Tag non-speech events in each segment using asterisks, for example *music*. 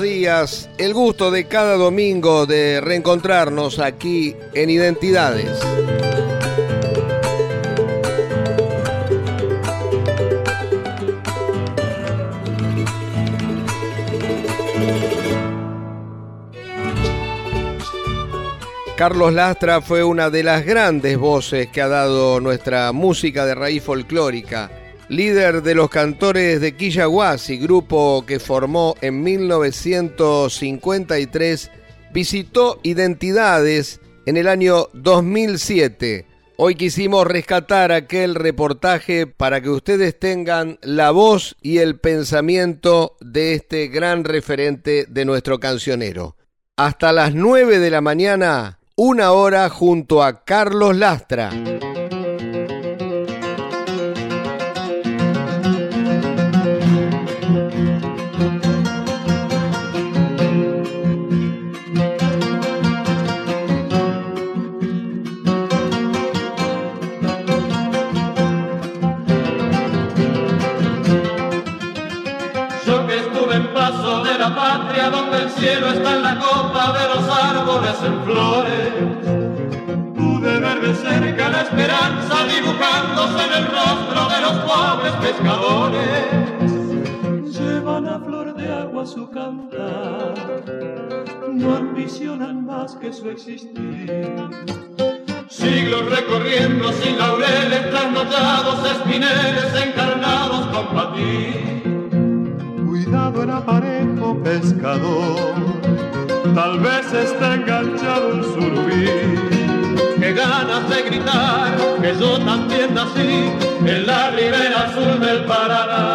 Días. El gusto de cada domingo de reencontrarnos aquí en Identidades. Carlos Lastra fue una de las grandes voces que ha dado nuestra música de raíz folclórica líder de los cantores de Quillahuasi, grupo que formó en 1953, visitó Identidades en el año 2007. Hoy quisimos rescatar aquel reportaje para que ustedes tengan la voz y el pensamiento de este gran referente de nuestro cancionero. Hasta las 9 de la mañana, una hora junto a Carlos Lastra. En flores. Pude ver de cerca la esperanza dibujándose en el rostro de los pobres pescadores. Llevan a flor de agua su cantar, no ambicionan más que su existir. Siglos recorriendo sin laureles, trasnochados espineles encarnados con patín cuidado en aparejo pescador, tal vez que yo también nací en la ribera azul del Paraná.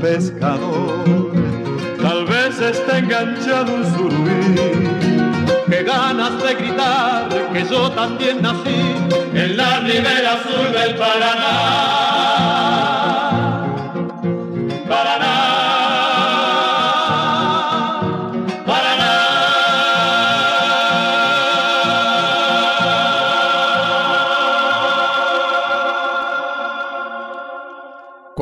Pescador tal vez está enganchado un surubí. Que ganas de gritar que yo también nací en la ribera azul del. Paraná. Paraná.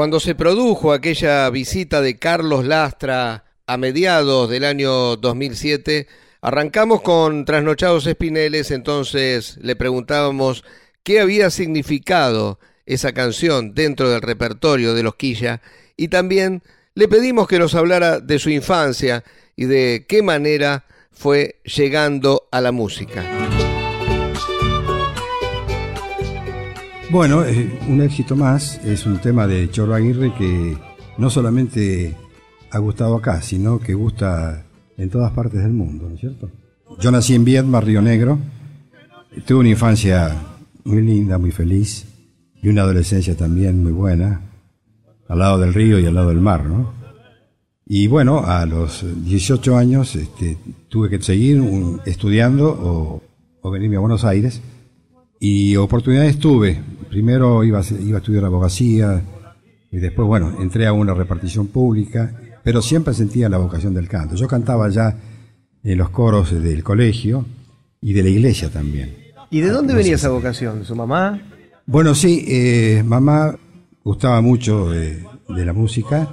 Cuando se produjo aquella visita de Carlos Lastra a mediados del año 2007, arrancamos con Trasnochados Espineles, entonces le preguntábamos qué había significado esa canción dentro del repertorio de los Quilla y también le pedimos que nos hablara de su infancia y de qué manera fue llegando a la música. Bueno, eh, un éxito más es un tema de Choro Aguirre que no solamente ha gustado acá, sino que gusta en todas partes del mundo, ¿no es cierto? Yo nací en Viedma, Río Negro, tuve una infancia muy linda, muy feliz, y una adolescencia también muy buena, al lado del río y al lado del mar, ¿no? Y bueno, a los 18 años este, tuve que seguir estudiando o, o, venirme a Buenos Aires, y oportunidades tuve. Primero iba iba a estudiar abogacía, y después, bueno, entré a una repartición pública, pero siempre sentía la vocación del canto. Yo cantaba ya en los coros del colegio y de la iglesia también. ¿Y de dónde venía esa vocación? ¿De su mamá? Bueno, sí, eh, mamá gustaba mucho de, de la música,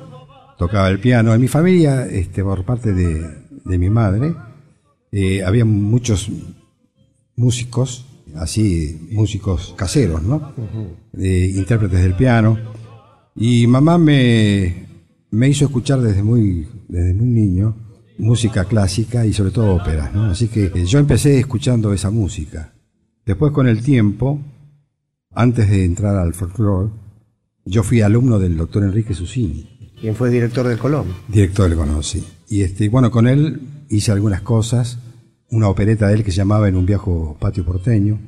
tocaba el piano. En mi familia, este, por parte de, de mi madre, eh, había muchos músicos, así, músicos caseros, ¿no? De intérpretes del piano. Y mamá me, me hizo escuchar desde muy, desde muy niño música clásica y sobre todo óperas, ¿no? Así que eh, yo empecé escuchando esa música. Después con el tiempo, antes de entrar al folclore, yo fui alumno del doctor Enrique Susini. ¿Quién fue director del Colón? Director del Colón, sí. Y este, bueno, con él hice algunas cosas, una opereta de él que se llamaba En un viejo patio porteño,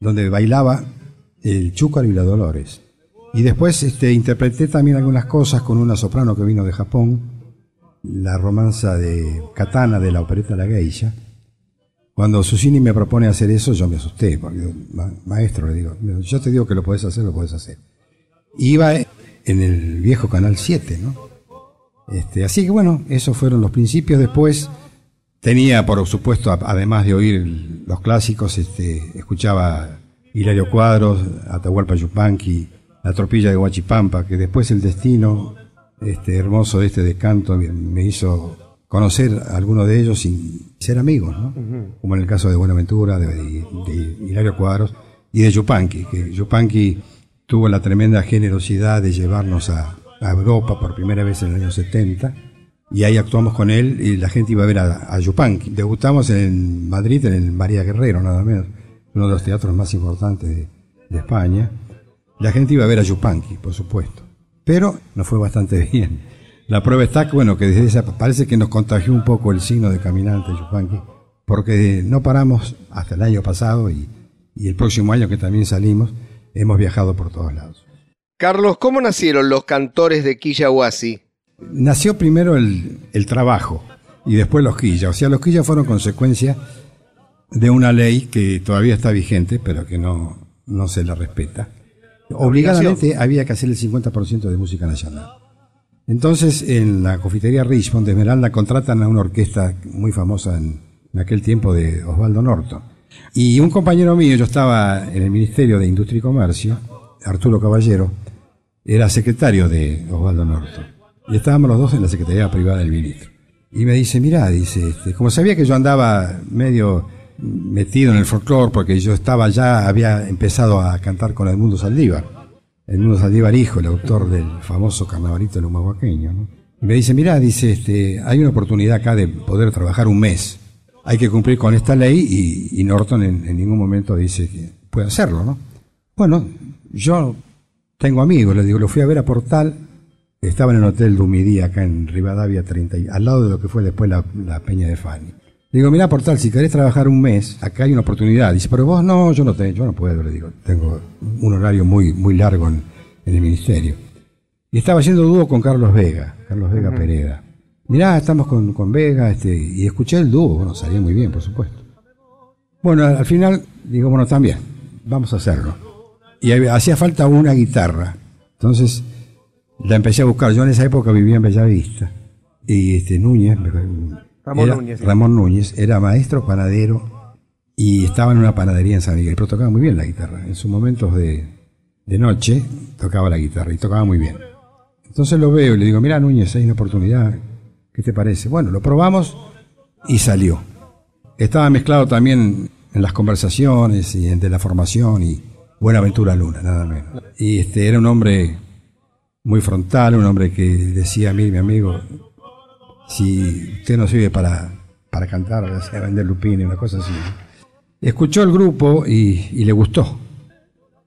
donde bailaba el Chúcar y la Dolores. Y después este, interpreté también algunas cosas con una soprano que vino de Japón, la romanza de Katana de la opereta La Geisha. Cuando Susini me propone hacer eso, yo me asusté, porque digo, "Ma- maestro, le digo, yo te digo que lo podés hacer, lo podés hacer. Iba en el viejo Canal 7, ¿no? Este, así que bueno, esos fueron los principios. Después tenía, por supuesto, además de oír los clásicos, este, escuchaba Hilario Cuadros, Atahualpa Yupanqui, La Tropilla de Huachipampa, que después el destino este, hermoso de este descanto me, me hizo conocer a algunos de ellos sin ser amigos, ¿no? Como en el caso de Buenaventura, de, de- de Hilario Cuadros y de Yupanqui, que Yupanqui tuvo la tremenda generosidad de llevarnos a, a Europa por primera vez en el año 70 y ahí actuamos con él y la gente iba a ver a, a Yupanqui. Debutamos en Madrid en el María Guerrero, nada menos, uno de los teatros más importantes de, España. La gente iba a ver a Yupanqui, por supuesto. Pero nos fue bastante *laughs* bien. La prueba está que, bueno, que desde esa, parece que nos contagió un poco el signo de caminante Yupanqui, porque no paramos hasta el año pasado y, y el próximo año que también salimos, hemos viajado por todos lados. Carlos, ¿cómo nacieron los cantores de Quillahuasi? Nació primero el, el trabajo y después los quillas. O sea, los quillas fueron consecuencia de una ley que todavía está vigente, pero que no, no se la respeta. Obligadamente había que hacer el 50% de música nacional. Entonces, en la confitería Richmond de Esmeralda contratan a una orquesta muy famosa en, en aquel tiempo de Osvaldo Norton. Y un compañero mío, yo estaba en el Ministerio de Industria y Comercio, Arturo Caballero, era secretario de Osvaldo Norton. Y estábamos los dos en la Secretaría Privada del Ministro. Y me dice, mira, dice, este, como sabía que yo andaba medio metido en el folclore, porque yo estaba ya, había empezado a cantar con Edmundo Saldívar. Edmundo Saldívar, hijo, el autor del famoso carnavalito del humahuaqueño, ¿no? Y me dice, mira, dice, este, hay una oportunidad acá de poder trabajar un mes. Hay que cumplir con esta ley y, y Norton en, en ningún momento dice que puede hacerlo, ¿no? Bueno, yo tengo amigos, le digo, lo fui a ver a Portal, estaba en el Hotel Dumidí acá en Rivadavia 30, y- al lado de lo que fue después la, la Peña de Fani. Le digo, mira Portal, si querés trabajar un mes, acá hay una oportunidad. Dice, pero vos no, yo no tengo, yo no puedo, le digo, tengo un horario muy, muy largo en, en el ministerio. Y estaba haciendo dúo con Carlos Vega, Carlos Vega Pereda. Mirá, estamos con, con Vega, este, y escuché el dúo, bueno, salía muy bien, por supuesto. Bueno, al al final digo, bueno, también, vamos a hacerlo. Y había- hacía falta una guitarra. Entonces la empecé a buscar. Yo en esa época vivía en Bellavista. Y este Núñez, Ramón era- Núñez, sí. Ramón Núñez, era maestro panadero y estaba en una panadería en San Miguel, pero tocaba muy bien la guitarra. En sus momentos de, de noche tocaba la guitarra y tocaba muy bien. Entonces lo veo y le digo, mira Núñez, hay una oportunidad, ¿qué te parece? Bueno, lo probamos y salió. Estaba mezclado también en las conversaciones y en de la formación y Buenaventura Luna, nada menos. Y este era un hombre muy frontal, un hombre que decía, mire mi amigo, si usted no sirve para, para cantar, sea, vender lupine, una cosa así. Escuchó el grupo y, y le gustó.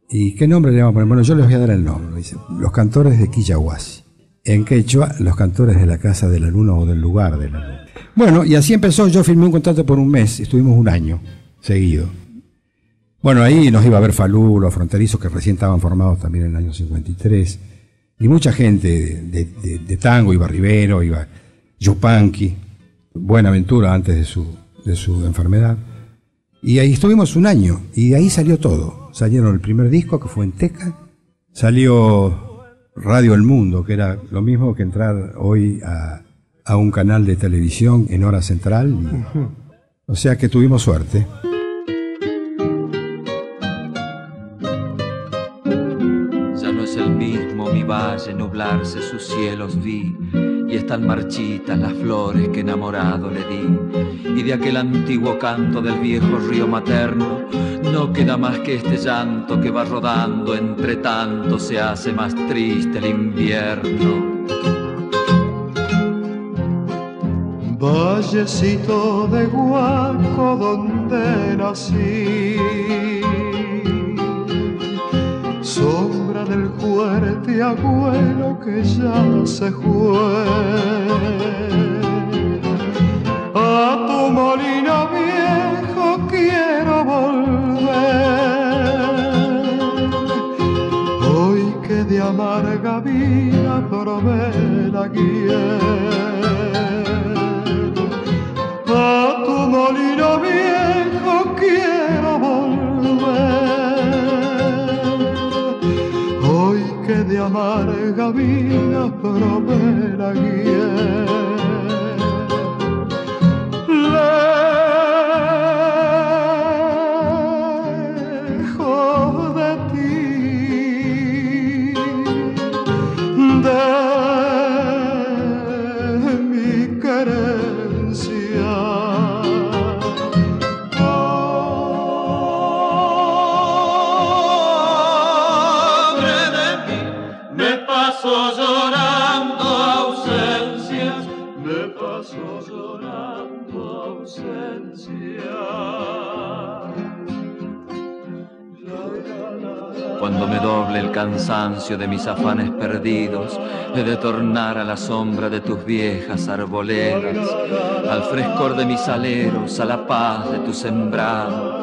¿Y qué nombre le vamos a poner? Bueno, yo les voy a dar el nombre. Dice, los cantores de Quillahuasi. En quechua, los cantores de la Casa de la Luna o del lugar de la Luna. Bueno, y así empezó. Yo firmé un contrato por un mes. Estuvimos un año seguido. Bueno, ahí nos iba a ver Falú, los fronterizos que recién estaban formados también en el año 53. Y mucha gente de, de- de- de tango, iba Rivero, iba Yupanqui, Buenaventura antes de su, de su enfermedad. Y ahí estuvimos un año y de ahí salió todo. Salieron el primer disco que fue en Teca, salió Radio El Mundo, que era lo mismo que entrar hoy a, a un canal de televisión en hora central. y- o sea que tuvimos suerte. Nublarse sus cielos vi y están marchitas las flores que enamorado le di. Y de aquel antiguo canto del viejo río materno no queda más que este llanto que va rodando, entre tanto se hace más triste el invierno. Vallecito de Guaco donde nací, sombra del fuerte abuelo que ya se fue. A tu molino viejo quiero volver, hoy que de amarga vida probé la guía a tu molino viejo quiero volver. Que de amarga vida probé la guía. Cansancio de mis afanes perdidos, he de tornar a la sombra de tus viejas arboledas, al frescor de mis aleros, a la paz de tu sembrado,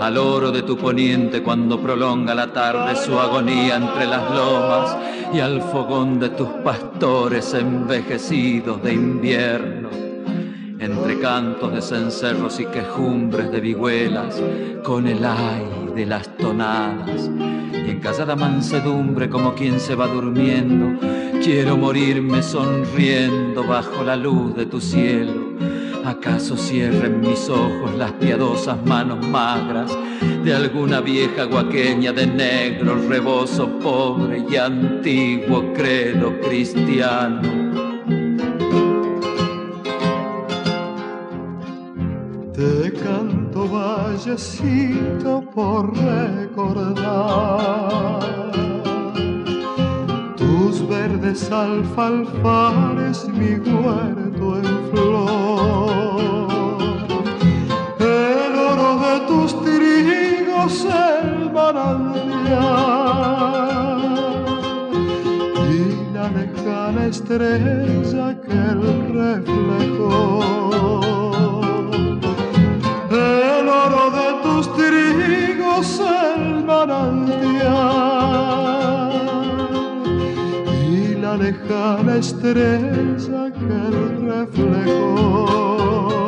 al oro de tu poniente cuando prolonga la tarde su agonía entre las lomas, y al fogón de tus pastores envejecidos de invierno entre cantos de cencerros y quejumbres de vihuelas, con el aire de las tonadas callada mansedumbre como quien se va durmiendo, quiero morirme sonriendo bajo la luz de tu cielo. ¿Acaso cierren mis ojos las piadosas manos magras de alguna vieja guaqueña de negro rebozo pobre y antiguo credo cristiano? Por recordar tus verdes alfalfares, mi huerto en flor. El oro de tus trigos, el manantial y la lejana estrella que el reflejó de tus trigos el manantial y la lejana estrella que el reflejó.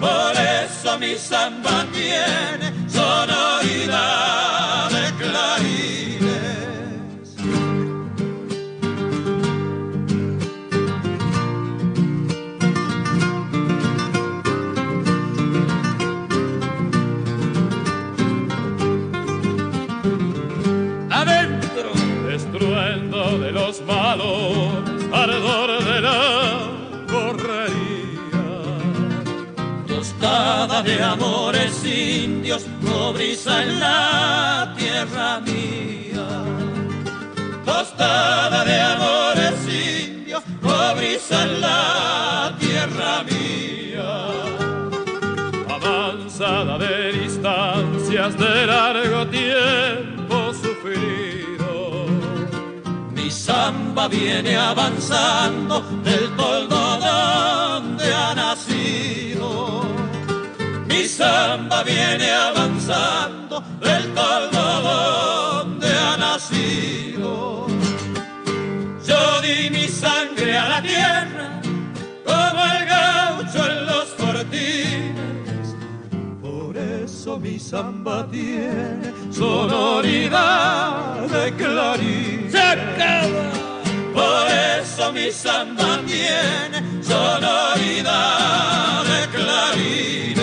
Por eso mi samba tiene sonoridad de amores indios, cobriza en la tierra mía. Tostada de amores indios, cobriza en la tierra mía. Avanzada de distancias de largo tiempo sufrido. Mi samba viene avanzando del toldo samba viene avanzando del toldo donde ha nacido. Yo di mi sangre a la tierra como el gaucho en los fortines. Por eso mi samba tiene sonoridad de clarín. ¡Se acaba! Por eso mi samba tiene sonoridad de clarines.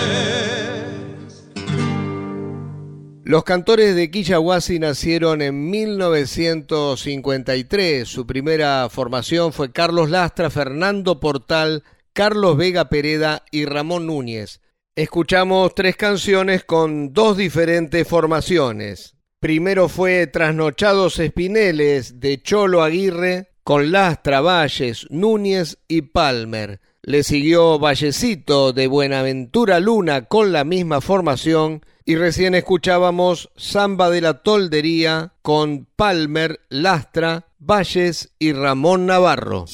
Los cantores de Quillahuasi nacieron en 1953. Su primera formación fue Carlos Lastra, Fernando Portal, Carlos Vega Pereda y Ramón Núñez. Escuchamos tres canciones con dos diferentes formaciones. Primero fue Trasnochados Espineles de Cholo Aguirre con Lastra, Valles, Núñez y Palmer. Le siguió Vallecito de Buenaventura Luna con la misma formación y recién escuchábamos Samba de la Toldería con Palmer, Lastra, Valles y Ramón Navarro.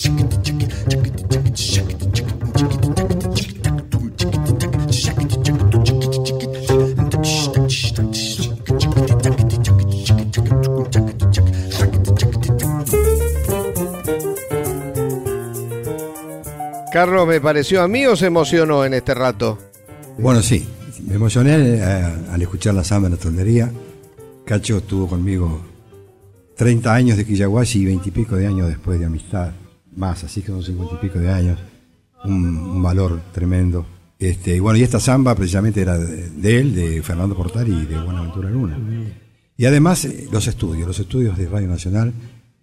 Carlos, ¿me pareció a mí o se emocionó en este rato? Bueno, sí, me emocioné eh, al escuchar la samba en la tondería. Cacho estuvo conmigo 30 años de Quillaguasi y 20 y pico de años después de amistad, más, así que son 50 y pico de años. Un, un valor tremendo. Este, y bueno, y esta samba precisamente era de, de él, de Fernando Portal y de Buenaventura Luna. Y además eh, los estudios, los estudios de Radio Nacional,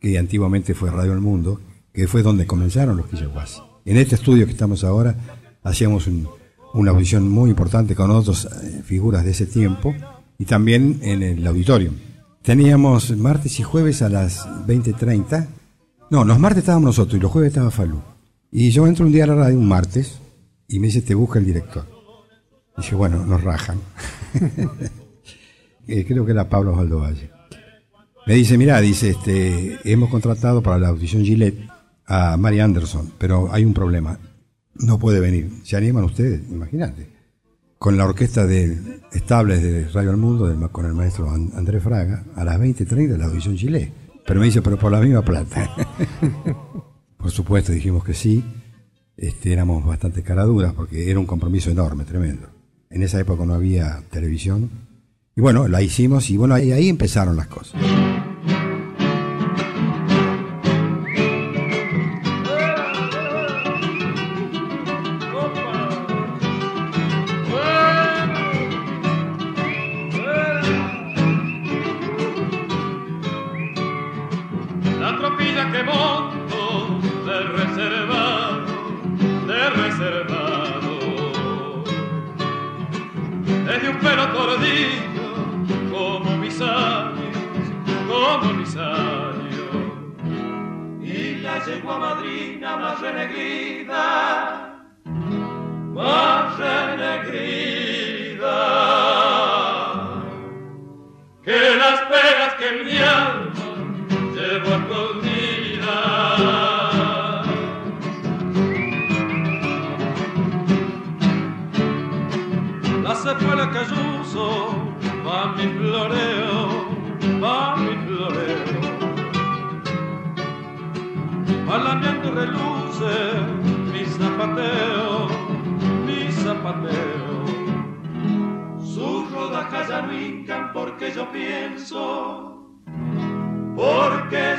que antiguamente fue Radio El Mundo, que fue donde comenzaron los Quillaguasi. En este estudio que estamos ahora, hacíamos un- una audición muy importante con otras eh, figuras de ese tiempo y también en el auditorio. Teníamos martes y jueves a las 20.30. No, los martes estábamos nosotros y los jueves estaba Falú. Y yo entro un día a la radio, un martes, y me dice, te busca el director. Y dije, bueno, nos rajan. *laughs* Eh, Creo que era Pablo Osvaldo Valle. Me dice, mira, dice, este, hemos contratado para la audición Gillette a Mary Anderson, pero hay un problema. No puede venir. ¿Se animan ustedes? Imagínate. Con la orquesta de estables de Radio El Mundo, con el maestro An- Andrés Fraga, a las 20.30 la audición Gillette. Pero me dice, pero por la misma plata. *laughs* por supuesto, dijimos que sí. Este, éramos bastante caraduras porque era un compromiso enorme, tremendo. En esa época no había televisión. Y bueno, la hicimos y bueno, ahí empezaron las cosas.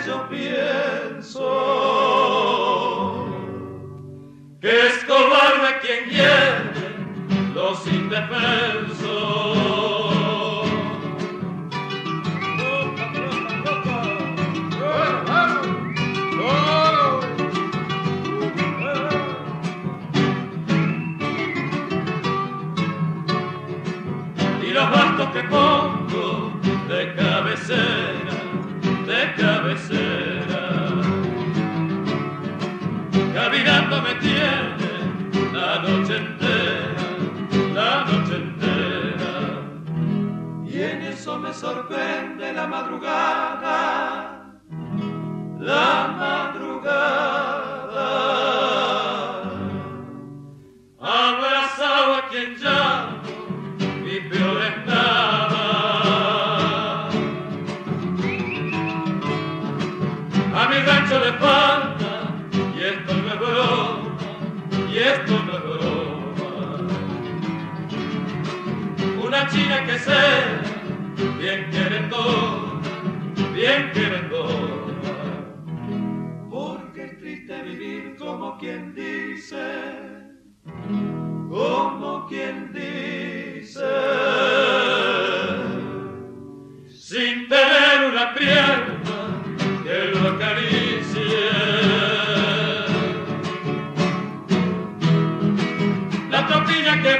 Yo pienso que es cobarde quien quiere los indefensos. Que pongo me tiene la noche entera, la noche entera. Y en eso me sorprende la madrugada, la madrugada. China que sea bien bien querendona. Porque es triste vivir como quien dice como quien dice, sin tener una pierna que lo acaricie. La tropilla que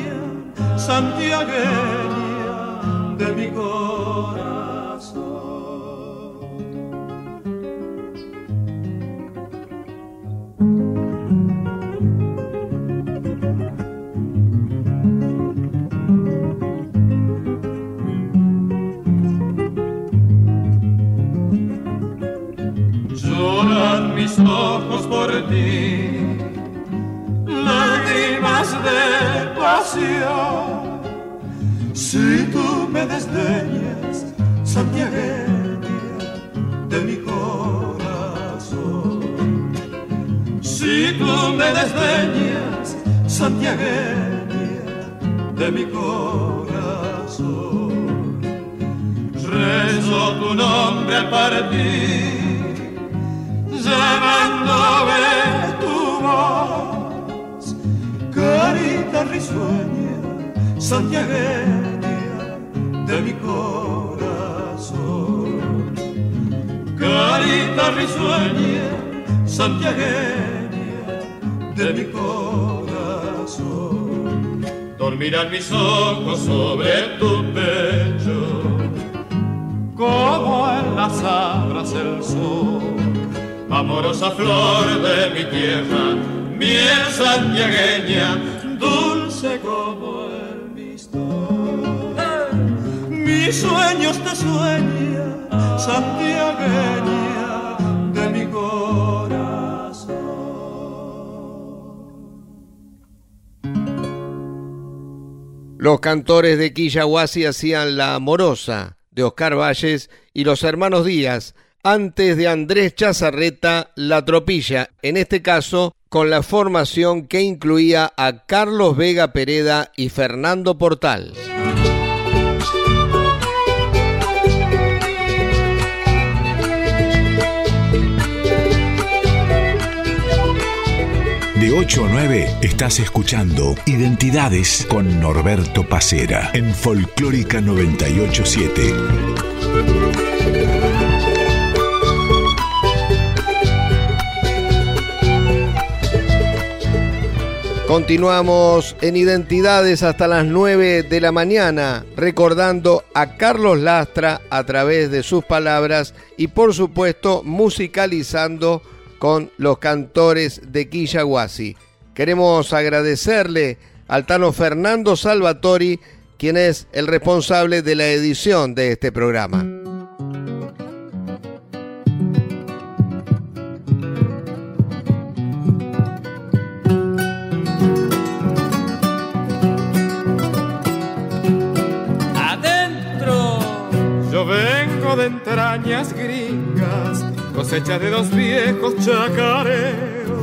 Sueñan, santiagueña de mi corazón. lloran mis ojos por ti, de pasión. Si tú me desdeñas, santiagueña de mi corazón. Si tú me desdeñas, santiagueña de mi corazón. rezo tu nombre al partir, llamándome tu voz, carita risueña, santiagueña de mi corazón. Carita risueña, santiagueña de mi corazón. Dormirán mis ojos sobre tu pecho, como en las abras el sol. Amorosa flor de mi tierra, miel santiagueña, dulce como el mistol. Mis sueños te sueña, santiagueña de mi corazón. Los cantores de Quillahuasi hacían La Amorosa de Oscar Valles y los hermanos Díaz, antes de Andrés Chazarreta, La Tropilla, en este caso con la formación que incluía a Carlos Vega Pereda y Fernando Portal. De 8 a 9 estás escuchando Identidades con Norberto Pacera en Folclórica 987. Continuamos en Identidades hasta las 9 de la mañana, recordando a Carlos Lastra a través de sus palabras y por supuesto musicalizando con los cantores de Quillahuasi. Queremos agradecerle al Tano Fernando Salvatori, quien es el responsable de la edición de este programa. Gringas, cosecha de dos viejos chacareros,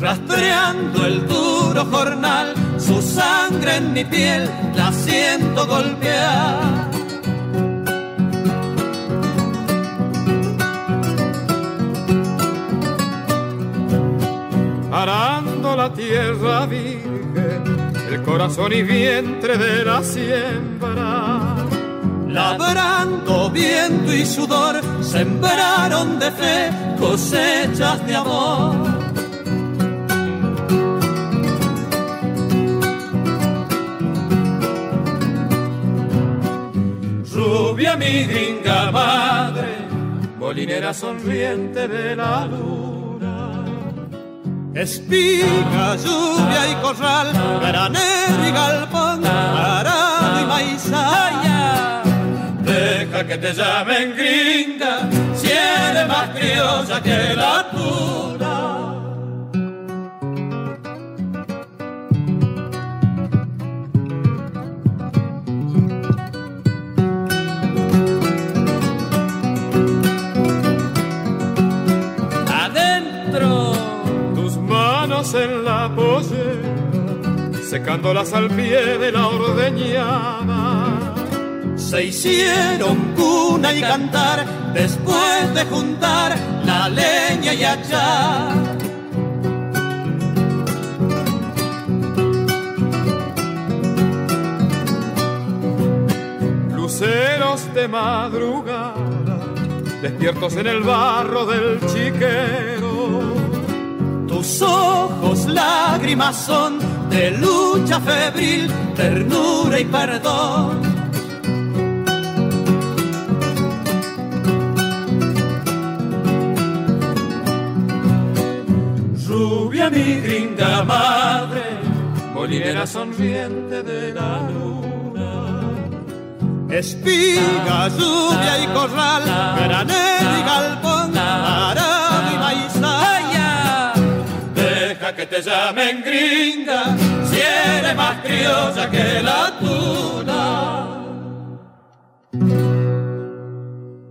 rastreando el duro jornal, su sangre en mi piel la siento golpear. Arando la tierra virgen, el corazón y vientre de la siembra. Labrando viento y sudor, sembraron de fe cosechas de amor. Rubia mi gringa madre, molinera sonriente de la luna. Espiga, lluvia y corral, granero y galpón, arado y maizaya. Que te llamen gringa, si eres más criolla que la manos en la pollera, secándolas al pie de la ordeñada. Se hicieron cuna y cantar después de juntar la leña y achar. Luceros de madrugada, despiertos en el barro del chiquero. Tus ojos lágrimas son de lucha febril, ternura y perdón. Mi gringa madre, molinera sonriente de la luna. Espiga, lluvia y corral, granero y galpón, arado y maizaya. Deja que te llamen gringa, si eres más criolla que la tuna.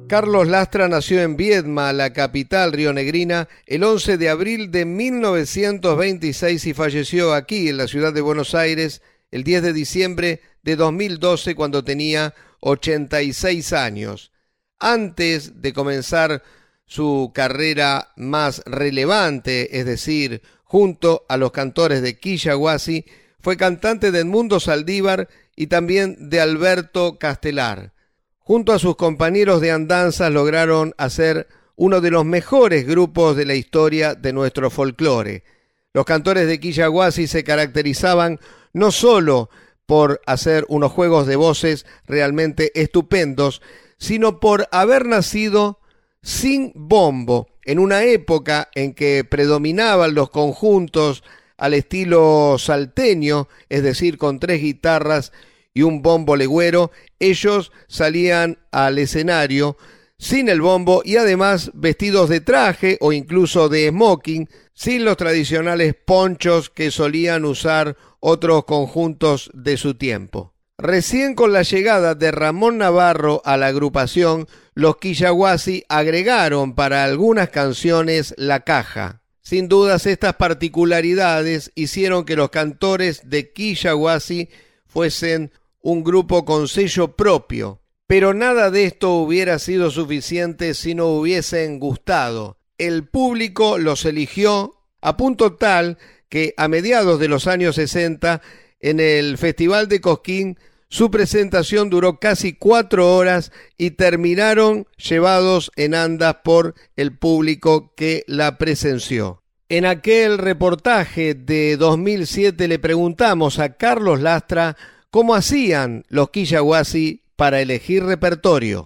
Carlos Lastra nació en Viedma, la capital rionegrina, el 11 de abril de 1926 y falleció aquí, en la ciudad de Buenos Aires, el 10 de diciembre de 2012, cuando tenía 86 años. Antes de comenzar su carrera más relevante, es decir, junto a los cantores de Quillahuasi, fue cantante de Edmundo Saldívar y también de Alberto Castelar. Junto a sus compañeros de andanzas lograron hacer uno de los mejores grupos de la historia de nuestro folclore. Los cantores de Quillaguasi se caracterizaban no solo por hacer unos juegos de voces realmente estupendos, sino por haber nacido sin bombo, en una época en que predominaban los conjuntos al estilo salteño, es decir, con tres guitarras y un bombo legüero, ellos salían al escenario sin el bombo y además vestidos de traje o incluso de smoking, sin los tradicionales ponchos que solían usar otros conjuntos de su tiempo. Recién con la llegada de Ramón Navarro a la agrupación, los Quillahuasi agregaron para algunas canciones la caja. Sin dudas estas particularidades hicieron que los cantores de Quillahuasi fuesen un grupo con sello propio, pero nada de esto hubiera sido suficiente si no hubiesen gustado. El público los eligió a punto tal que a mediados de los años 60 en el Festival de Cosquín su presentación duró casi cuatro horas y terminaron llevados en andas por el público que la presenció. En aquel reportaje de 2007 le preguntamos a Carlos Lastra cómo hacían los Quillahuasi para elegir repertorio.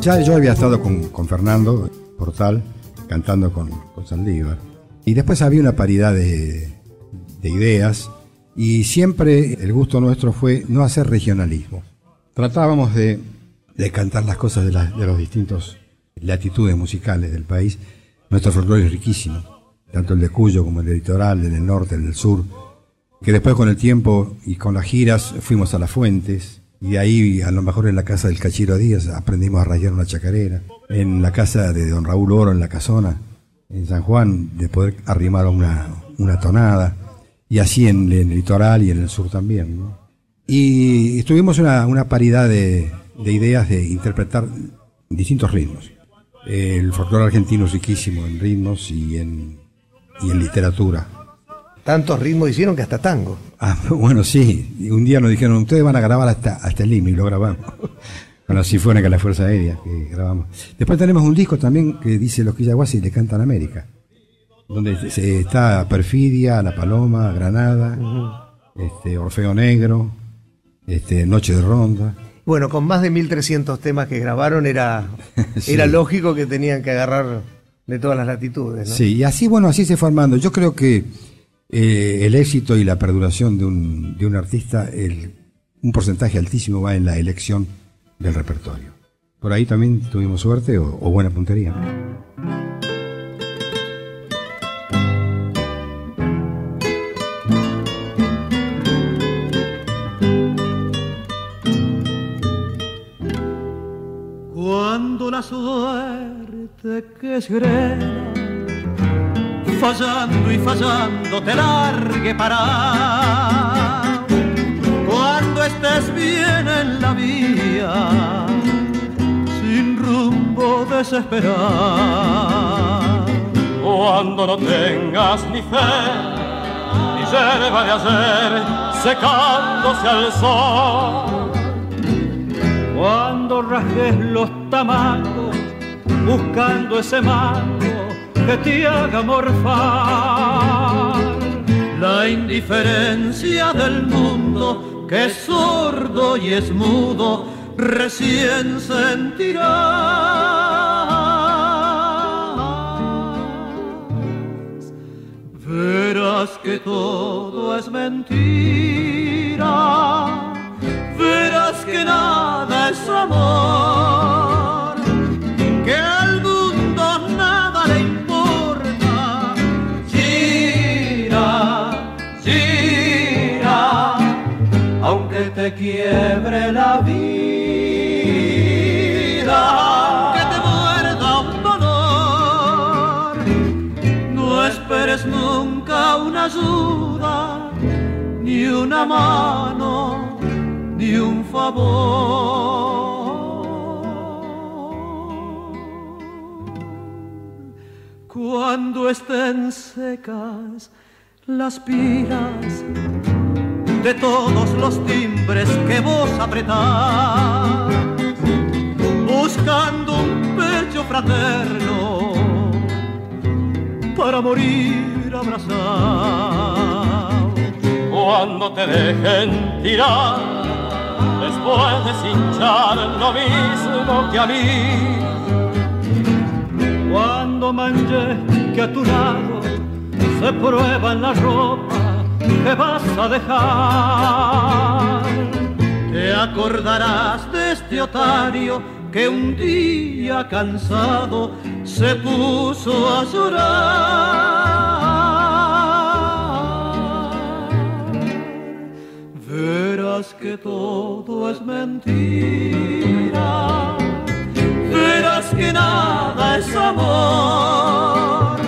Ya yo había estado con, Fernando Portal cantando con, con Saldívar. Y después había una paridad de, de ideas y siempre el gusto nuestro fue no hacer regionalismo. Tratábamos de, de cantar las cosas de, de los distintos latitudes musicales del país. Nuestro folclore es riquísimo, tanto el de Cuyo como el de litoral, el del norte, el del sur, que después con el tiempo y con las giras fuimos a las fuentes, y de ahí a lo mejor en la casa del Cachiro Díaz aprendimos a rayar una chacarera, en la casa de don Raúl Oro en la Casona, en San Juan, de poder arrimar una, una tonada y así en, el litoral y en el sur también. Y tuvimos una, una paridad de, de, ideas de interpretar distintos ritmos. El folclore argentino es riquísimo en ritmos y en, y en literatura. Tantos ritmos hicieron que hasta tango. Ah, *laughs* bueno, sí. Un día nos dijeron, ustedes van a grabar hasta, hasta el Lima y lo grabamos. Con la Sinfónica de la Fuerza Aérea que grabamos. Después tenemos un disco también que dice Los Quillaguasi le cantan América donde está Perfidia, La Paloma, Granada, este, Orfeo Negro, este, Noche de Ronda. Bueno, con más de 1300 temas que grabaron era, *laughs* era lógico que tenían que agarrar de todas las latitudes. Sí, y así, bueno, así se fue armando. Yo creo que eh, el éxito y la perduración de un, de un artista, el, un porcentaje altísimo va en la elección del repertorio. Por ahí también tuvimos suerte o buena puntería. la suerte que es grena, fallando y fallando te largue para. Cuando estés bien en la vía, sin rumbo desesperar. Cuando no tengas ni fe, ni yerba de ayer, secándose al sol cuando rajes los tamangos buscando ese mango que te haga morfar. La indiferencia del mundo que es sordo y es mudo recién sentirás. Verás que todo es mentira verás que nada es amor, quiebre la vida. Que te muerda un dolor, no esperes nunca una ayuda ni una mano ni un favor. Cuando estén secas las pilas de todos los timbres que vos apretás, buscando un pecho fraterno para morir abrazado. Cuando te dejen tirar, después de cinchar lo mismo que a mí. Cuando manche que a tu lado se prueba en la ropa que vas a dejar. Te acordarás de este otario que un día cansado se puso a llorar. Verás que todo es mentira, verás que nada es amor,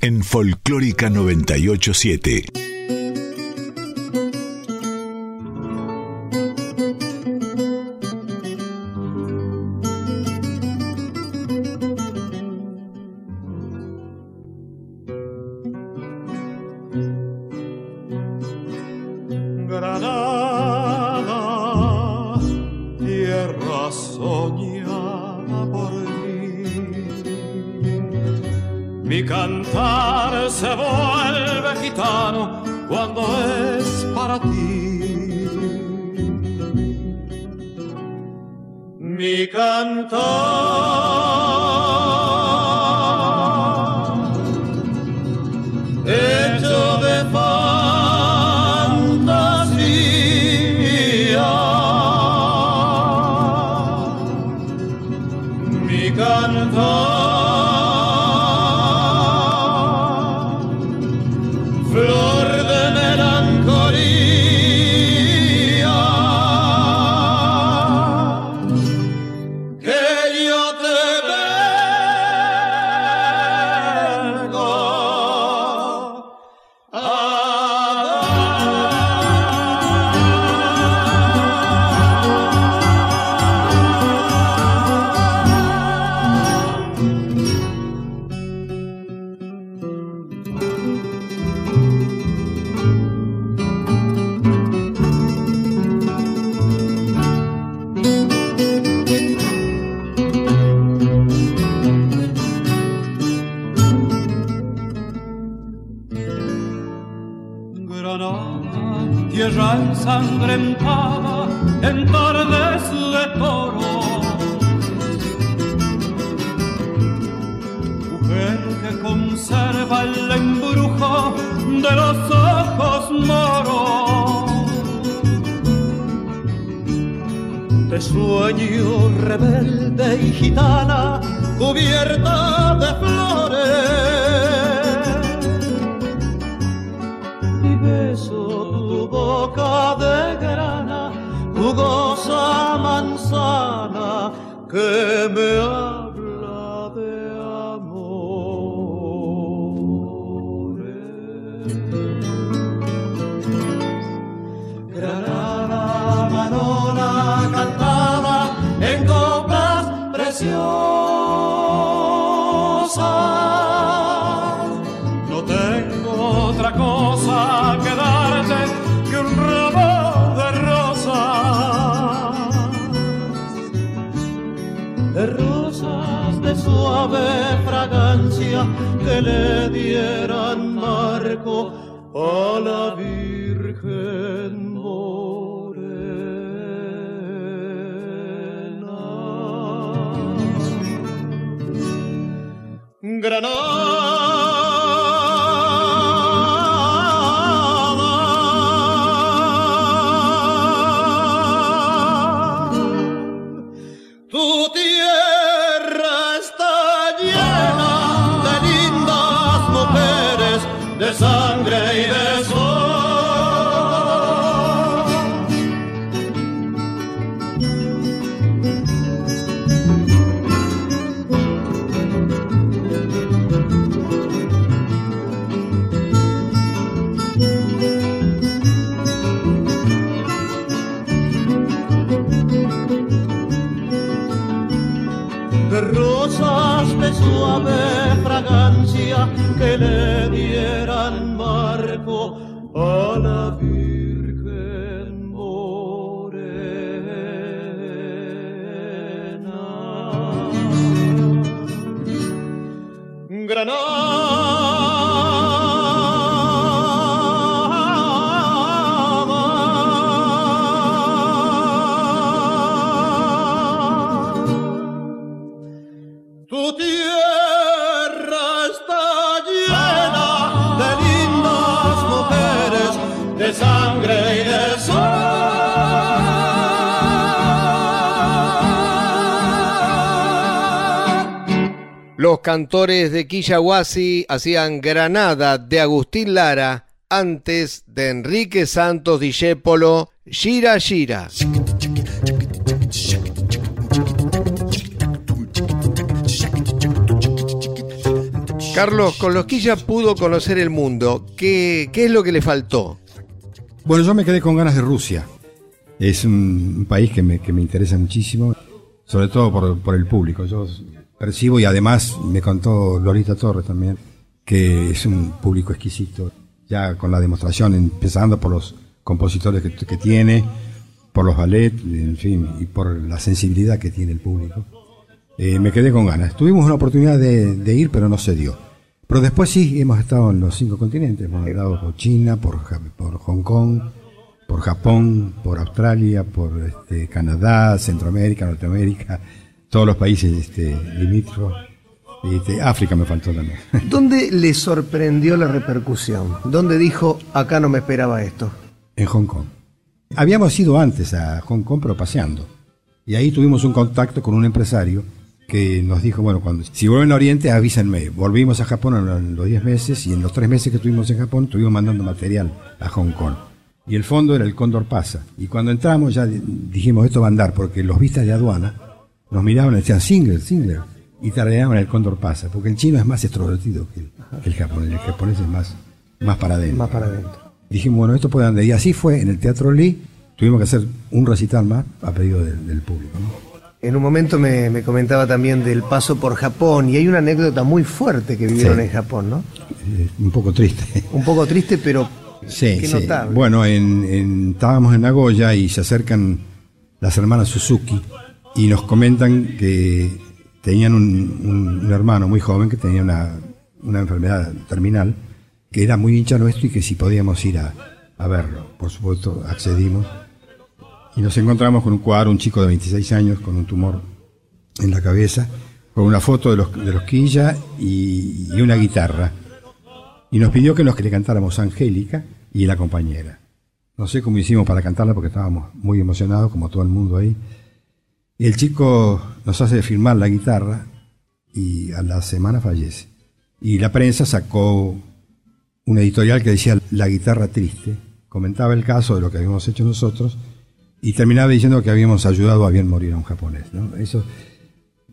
En Folclórica 987. Que le dieran marco cantores de Quillahuasi hacían Granada de Agustín Lara antes de Enrique Santos Discépolo, Gira Gira. Carlos, con los Quilla pudo conocer el mundo. ¿Qué, qué es lo que le faltó? Bueno, yo me quedé con ganas de Rusia. Es un, país que me, que me interesa muchísimo, sobre todo por, por el público. Yo percibo y además me contó Lolita Torres también que es un público exquisito, ya con la demostración, empezando por los compositores que, que tiene, por los ballets, en fin, y por la sensibilidad que tiene el público. Eh, me quedé con ganas. Tuvimos una oportunidad de, de, ir, pero no se dio. Pero después sí, hemos estado en los cinco continentes. Hemos estado por China, por, por Hong Kong, por Japón, por Australia, por este, Canadá, Centroamérica, Norteamérica, todos los países este, limítrofos. Este, África me faltó también. *laughs* ¿Dónde le sorprendió la repercusión? ¿Dónde dijo, acá no me esperaba esto? En Hong Kong. Habíamos ido antes a Hong Kong, pero paseando. Y ahí tuvimos un contacto con un empresario que nos dijo, bueno, cuando si vuelven a Oriente, avísenme. Volvimos a Japón en los 10 meses y en los 3 meses que estuvimos en Japón, estuvimos mandando material a Hong Kong. Y el fondo era el Cóndor Pasa. Y cuando entramos ya dijimos, esto va a andar, porque los vistas de aduana nos miraban y decían, Singler, Singler. Y tarareaban el Cóndor Pasa, porque el chino es más extrovertido que el, que el japonés. El japonés es más, más para adentro. Más para adentro. Dijimos, bueno, esto puede andar. Y así fue en el Teatro Lee. Tuvimos que hacer un recital más a pedido del, del público. ¿no? En un momento me, me, comentaba también del paso por Japón y hay una anécdota muy fuerte que vivieron sí. en Japón, ¿no? Eh, un poco triste. Un poco triste, pero *laughs* sí, qué sí. notable. Bueno, en, en, estábamos en Nagoya y se acercan las hermanas Suzuki y nos comentan que tenían un, un, hermano muy joven que tenía una, una, enfermedad terminal, que era muy hincha nuestro y que si podíamos ir a, a verlo. Por supuesto, accedimos y nos encontramos con un cuadro, un chico de 26 años con un tumor en la cabeza, con una foto de los, de los Quilla y, y, una guitarra. Y nos pidió que nos que le cantáramos Angélica y la compañera. No sé cómo hicimos para cantarla porque estábamos muy emocionados, como todo el mundo ahí. El chico nos hace firmar la guitarra y a la semana fallece. Y la prensa sacó un editorial que decía La guitarra triste. Comentaba el caso de lo que habíamos hecho nosotros y terminaba diciendo que habíamos ayudado a bien morir a un japonés. ¿no? Eso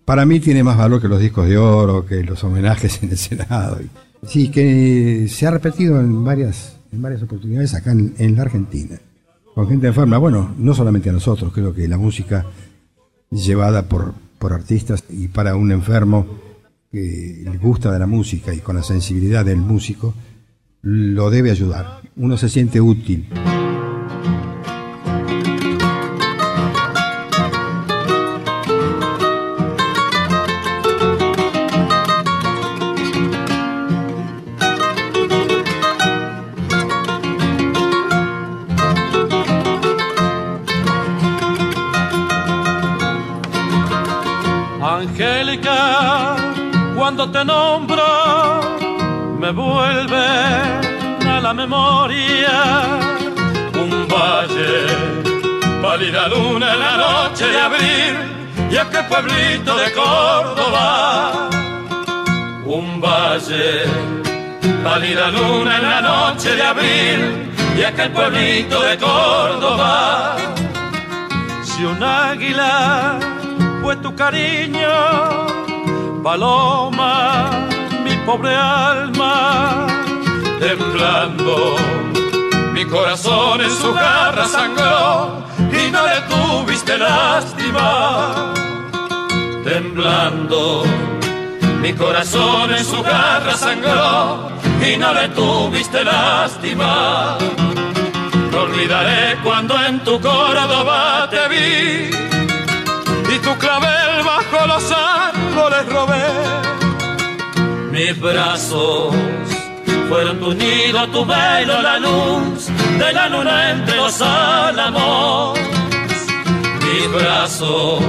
para mí tiene más valor que los discos de oro, que los homenajes en el Senado. Sí, que se ha repetido en varias, en varias oportunidades acá en, en la Argentina, con gente enferma. Bueno, no solamente a nosotros, creo que la música llevada por, por artistas y para un enfermo que le gusta de la música y con la sensibilidad del músico, lo debe ayudar. Uno se siente útil. Pálida luna en la noche de abril, y aquel pueblito de Córdoba. Un valle, pálida luna en la noche de abril, y aquel pueblito de Córdoba. Si un águila fue tu cariño, paloma, mi pobre alma, temblando, mi corazón en su garra sangró y no le tuviste lástima, temblando, Mi corazón en su garra sangró y no le tuviste lástima. No olvidaré cuando en tu Córdoba te vi y tu clavel bajo los árboles robé. Mis brazos fueron tu nido, tu velo, la luz de la luna entre los álamos. Mis brazos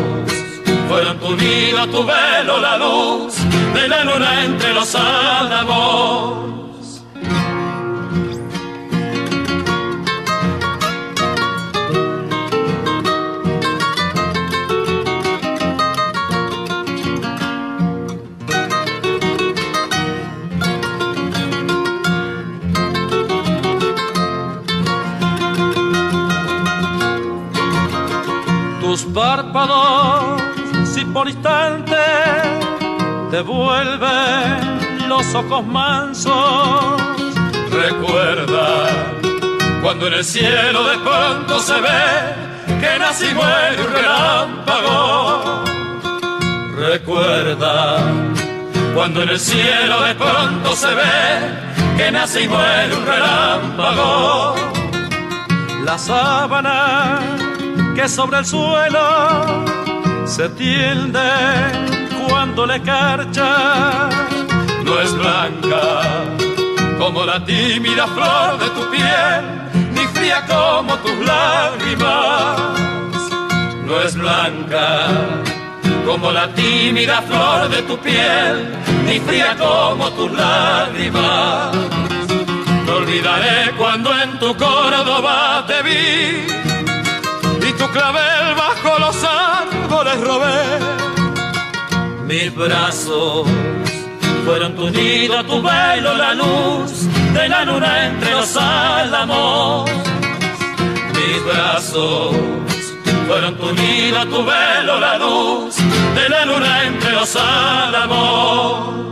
fueron tu nido, tu velo, la luz de la luna entre los álamos. Si por instante te vuelven los ojos mansos. Recuerda cuando en el cielo de pronto se ve que nace y muere un relámpago. Recuerda cuando en el cielo de pronto se ve que nace y muere un relámpago. La sábana que sobre el suelo se tiende cuando le carcha. No es blanca como la tímida flor de tu piel, ni fría como tus lágrimas. No es blanca como la tímida flor de tu piel, ni fría como tus lágrimas. No olvidaré cuando en tu Córdoba te vi clavel bajo los árboles robé. Mis brazos fueron tu nido, tu velo, la luz de la luna entre los álamos. Mis brazos fueron tu nido, tu velo, la luz de la luna entre los álamos.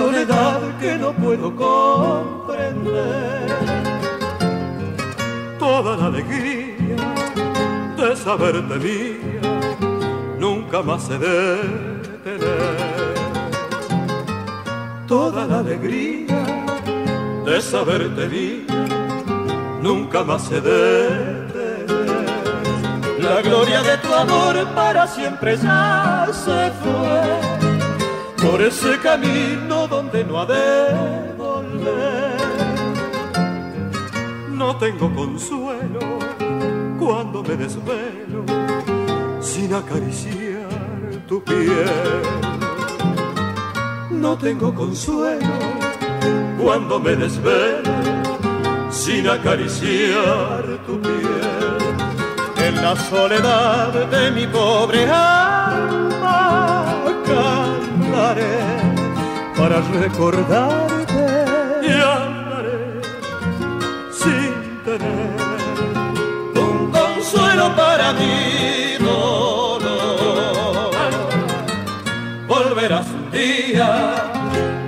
Soledad que no puedo comprender. Toda la alegría de saberte mía nunca más se debe tener. Toda la alegría de saberte mía nunca más se debe la gloria de tu amor para siempre ya se fue por ese camino donde no ha de volver. No tengo consuelo cuando me desvelo sin acariciar tu piel. No tengo consuelo cuando me desvelo sin acariciar tu piel en la soledad de mi pobre alma para recordarte y andaré sin tener un consuelo para mi dolor. Volverás un día,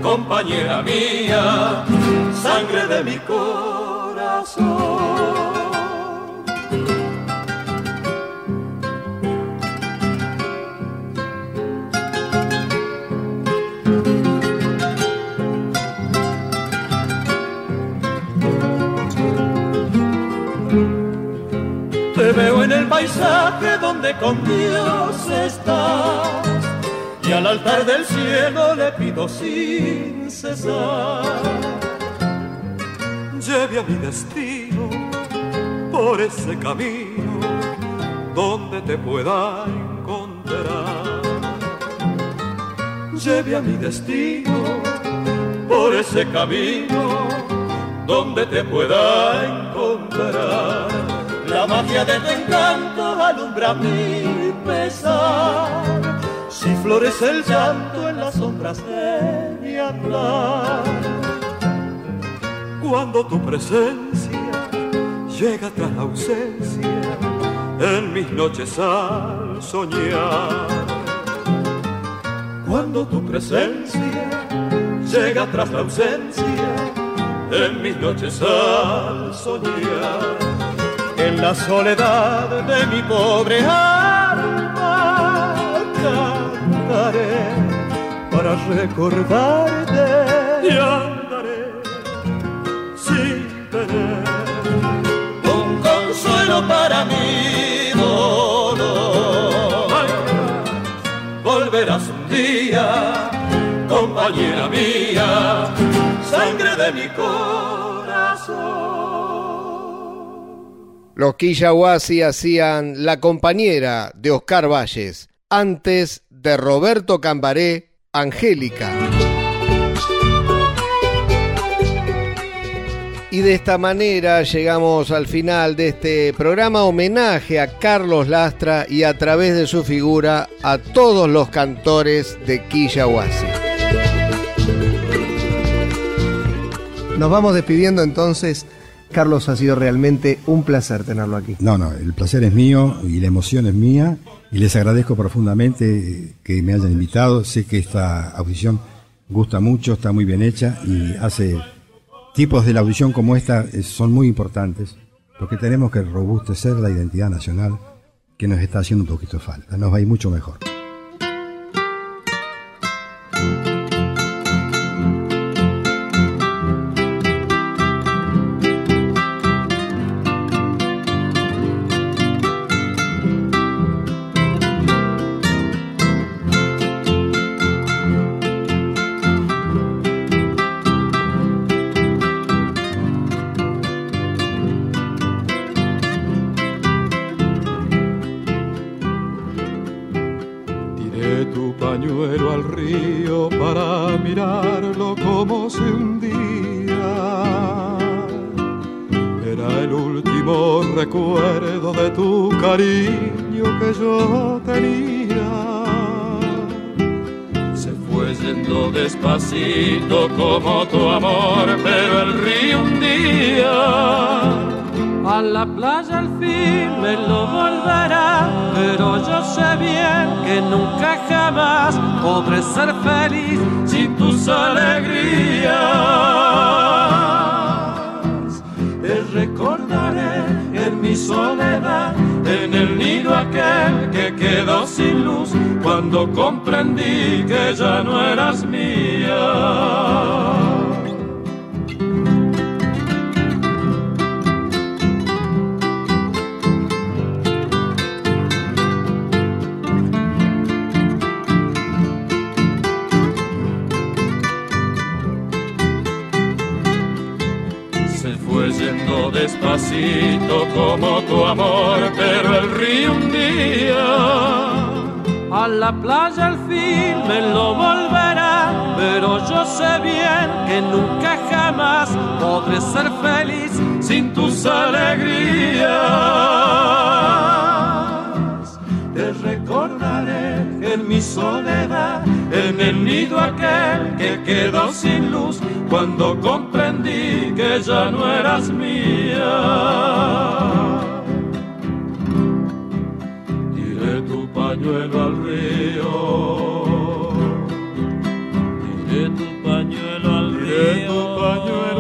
compañera mía, sangre de mi corazón. Paisaje donde con Dios estás y al altar del cielo le pido sin cesar. Lleve a mi destino por ese camino donde te pueda encontrar. Lleve a mi destino por ese camino donde te pueda encontrar. La magia de tu encanto alumbra mi pesar florece el llanto en las sombras de mi andar. Cuando tu presencia llega tras la ausencia en mis noches al soñar. Cuando tu presencia llega tras la ausencia en mis noches al soñar. En la soledad de mi pobre alma cantaré para recordarte y andaré sin tener un consuelo para mí dolor. Volverás un día compañera mía, sangre de mi corazón. Los Quillahuasi hacían La compañera de Oscar Valles, antes de Roberto Cambaré, Angélica. Y de esta manera llegamos al final de este programa homenaje a Carlos Lastra y a través de su figura a todos los cantores de Quillahuasi. Nos vamos despidiendo entonces. Carlos, ha sido realmente un placer tenerlo aquí. No, no, el placer es mío y la emoción es mía y les agradezco profundamente que me hayan invitado. Sé que esta audición gusta mucho, está muy bien hecha y hace tipos de la audición como esta eh, son muy importantes porque tenemos que robustecer la identidad nacional que nos está haciendo un poquito falta. Nos va a ir mucho mejor. Como tu amor, pero el río un día a la playa al fin me lo volverá, pero yo sé bien que nunca jamás podré ser feliz sin tus alegrías. Te recordaré en mi soledad, en el nido aquel que quedó sin luz cuando comprendí que ya no eras mía. Despacito como tu amor, pero el río un día a la playa al fin me lo volverá, pero yo sé bien que nunca jamás podré ser feliz sin tus alegrías. en mi soledad, en el nido aquel que quedó sin luz cuando comprendí que ya no eras mía. Tiré tu pañuelo al río, tiré tu pañuelo al río, tu pañuelo.